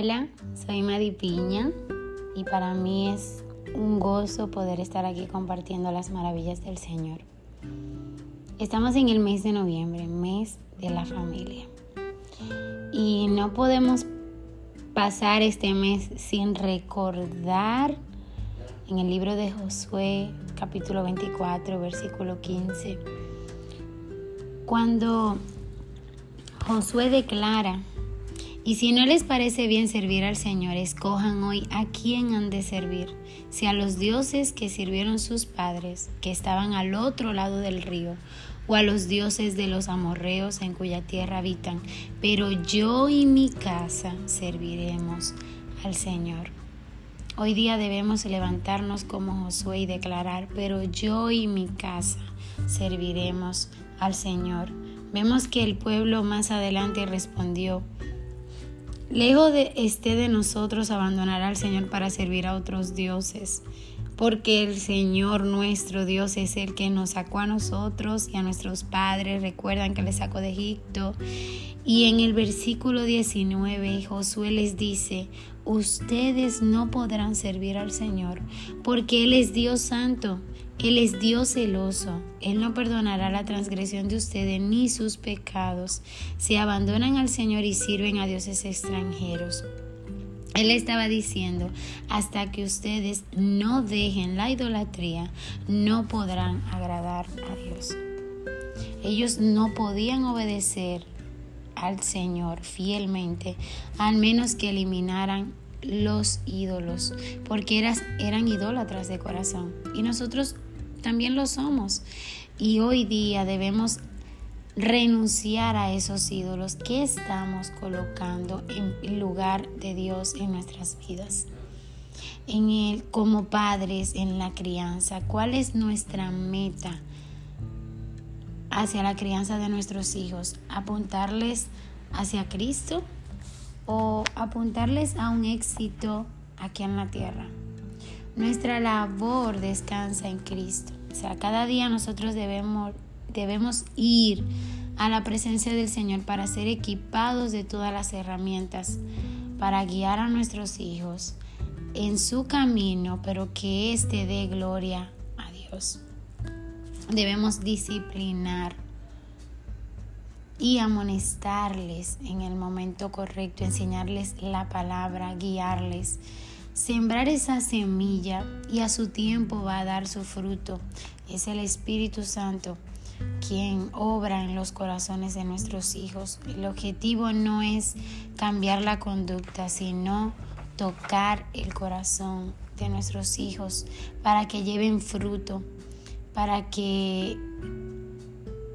Hola, soy Madi Piña y para mí es un gozo poder estar aquí compartiendo las maravillas del Señor. Estamos en el mes de noviembre, mes de la familia. Y no podemos pasar este mes sin recordar en el libro de Josué capítulo 24 versículo 15 cuando Josué declara y si no les parece bien servir al Señor, escojan hoy a quién han de servir, si a los dioses que sirvieron sus padres, que estaban al otro lado del río, o a los dioses de los amorreos en cuya tierra habitan. Pero yo y mi casa serviremos al Señor. Hoy día debemos levantarnos como Josué y declarar, pero yo y mi casa serviremos al Señor. Vemos que el pueblo más adelante respondió, Lejos de esté de nosotros abandonar al Señor para servir a otros dioses, porque el Señor nuestro Dios es el que nos sacó a nosotros y a nuestros padres. Recuerdan que les sacó de Egipto. Y en el versículo 19 Josué les dice, ustedes no podrán servir al Señor, porque Él es Dios santo él es Dios celoso. Él no perdonará la transgresión de ustedes ni sus pecados si abandonan al Señor y sirven a dioses extranjeros. Él estaba diciendo, hasta que ustedes no dejen la idolatría, no podrán agradar a Dios. Ellos no podían obedecer al Señor fielmente, al menos que eliminaran los ídolos, porque eran, eran idólatras de corazón. Y nosotros también lo somos. Y hoy día debemos renunciar a esos ídolos que estamos colocando en lugar de Dios en nuestras vidas. En el, como padres en la crianza, ¿cuál es nuestra meta hacia la crianza de nuestros hijos? ¿Apuntarles hacia Cristo o apuntarles a un éxito aquí en la tierra? Nuestra labor descansa en Cristo. O sea, cada día nosotros debemos, debemos ir a la presencia del Señor para ser equipados de todas las herramientas, para guiar a nuestros hijos en su camino, pero que éste dé gloria a Dios. Debemos disciplinar y amonestarles en el momento correcto, enseñarles la palabra, guiarles sembrar esa semilla y a su tiempo va a dar su fruto. Es el Espíritu Santo quien obra en los corazones de nuestros hijos. El objetivo no es cambiar la conducta, sino tocar el corazón de nuestros hijos para que lleven fruto, para que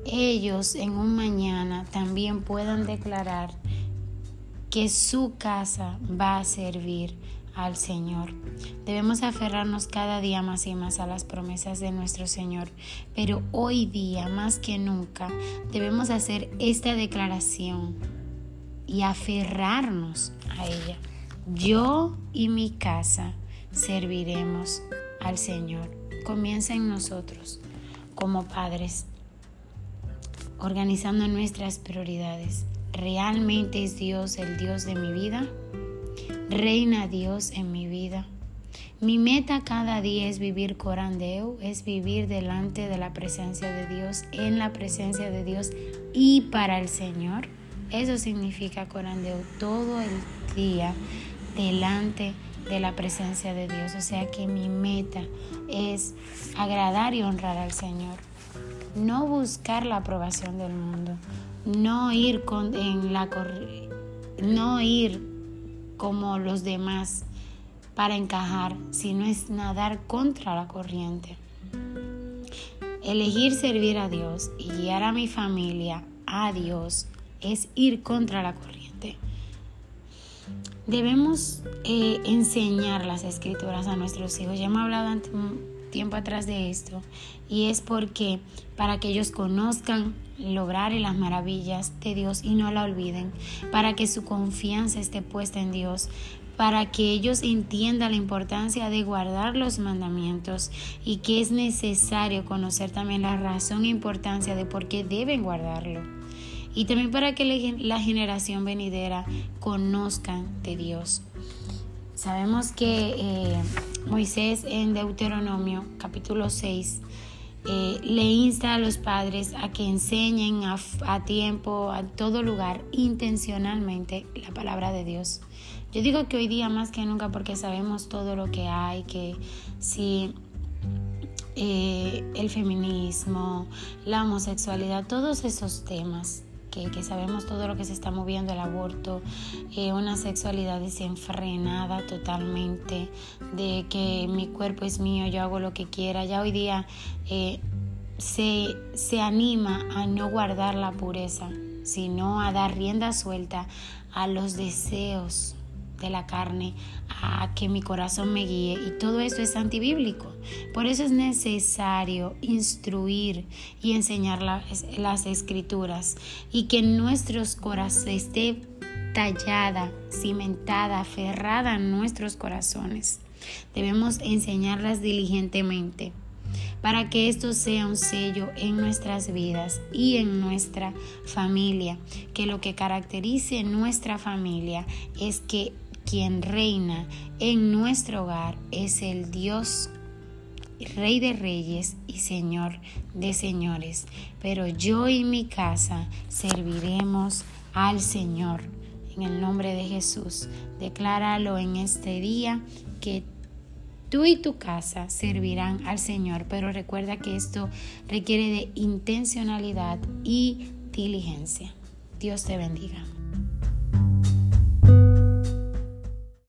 ellos en un mañana también puedan declarar que su casa va a servir al Señor. Debemos aferrarnos cada día más y más a las promesas de nuestro Señor, pero hoy día más que nunca debemos hacer esta declaración y aferrarnos a ella. Yo y mi casa serviremos al Señor. Comienza en nosotros como padres, organizando nuestras prioridades. ¿Realmente es Dios el Dios de mi vida? Reina Dios en mi vida. Mi meta cada día es vivir corandeo, es vivir delante de la presencia de Dios, en la presencia de Dios y para el Señor. Eso significa corandeo todo el día delante de la presencia de Dios. O sea que mi meta es agradar y honrar al Señor. No buscar la aprobación del mundo. No ir con, en la no ir como los demás para encajar, sino es nadar contra la corriente. Elegir servir a Dios y guiar a mi familia a Dios es ir contra la corriente. Debemos eh, enseñar las escrituras a nuestros hijos. Ya hemos hablado un tiempo atrás de esto y es porque para que ellos conozcan lograr las maravillas de Dios y no la olviden, para que su confianza esté puesta en Dios, para que ellos entiendan la importancia de guardar los mandamientos y que es necesario conocer también la razón e importancia de por qué deben guardarlo. y también para que la generación venidera conozcan de Dios. Sabemos que eh, Moisés en Deuteronomio capítulo 6 eh, le insta a los padres a que enseñen a, a, tiempo, a todo lugar, intencionalmente la palabra de Dios. Yo digo que hoy día más que nunca porque sabemos todo lo que hay, que si eh, el feminismo, la homosexualidad, todos esos temas que, sabemos todo lo que se está moviendo, el aborto, eh, una sexualidad desenfrenada totalmente, de que mi cuerpo es mío, yo hago lo que quiera. Ya hoy día eh, se, se anima a no guardar la pureza, sino a dar rienda suelta a los deseos de la carne a que mi corazón me guíe y todo eso es antibíblico. Por eso es necesario instruir y enseñar las escrituras y que nuestros corazones esté tallada, cimentada, aferrada en nuestros corazones. Debemos enseñarlas diligentemente para que esto sea un sello en nuestras vidas y en nuestra familia, que lo que caracterice nuestra familia es que quien reina en nuestro hogar es el Dios Rey de reyes y Señor de señores, pero yo y mi casa serviremos al Señor. En el nombre de Jesús, decláralo en este día que tú y tu casa servirán al Señor, pero recuerda que esto requiere de intencionalidad y diligencia. Dios te bendiga.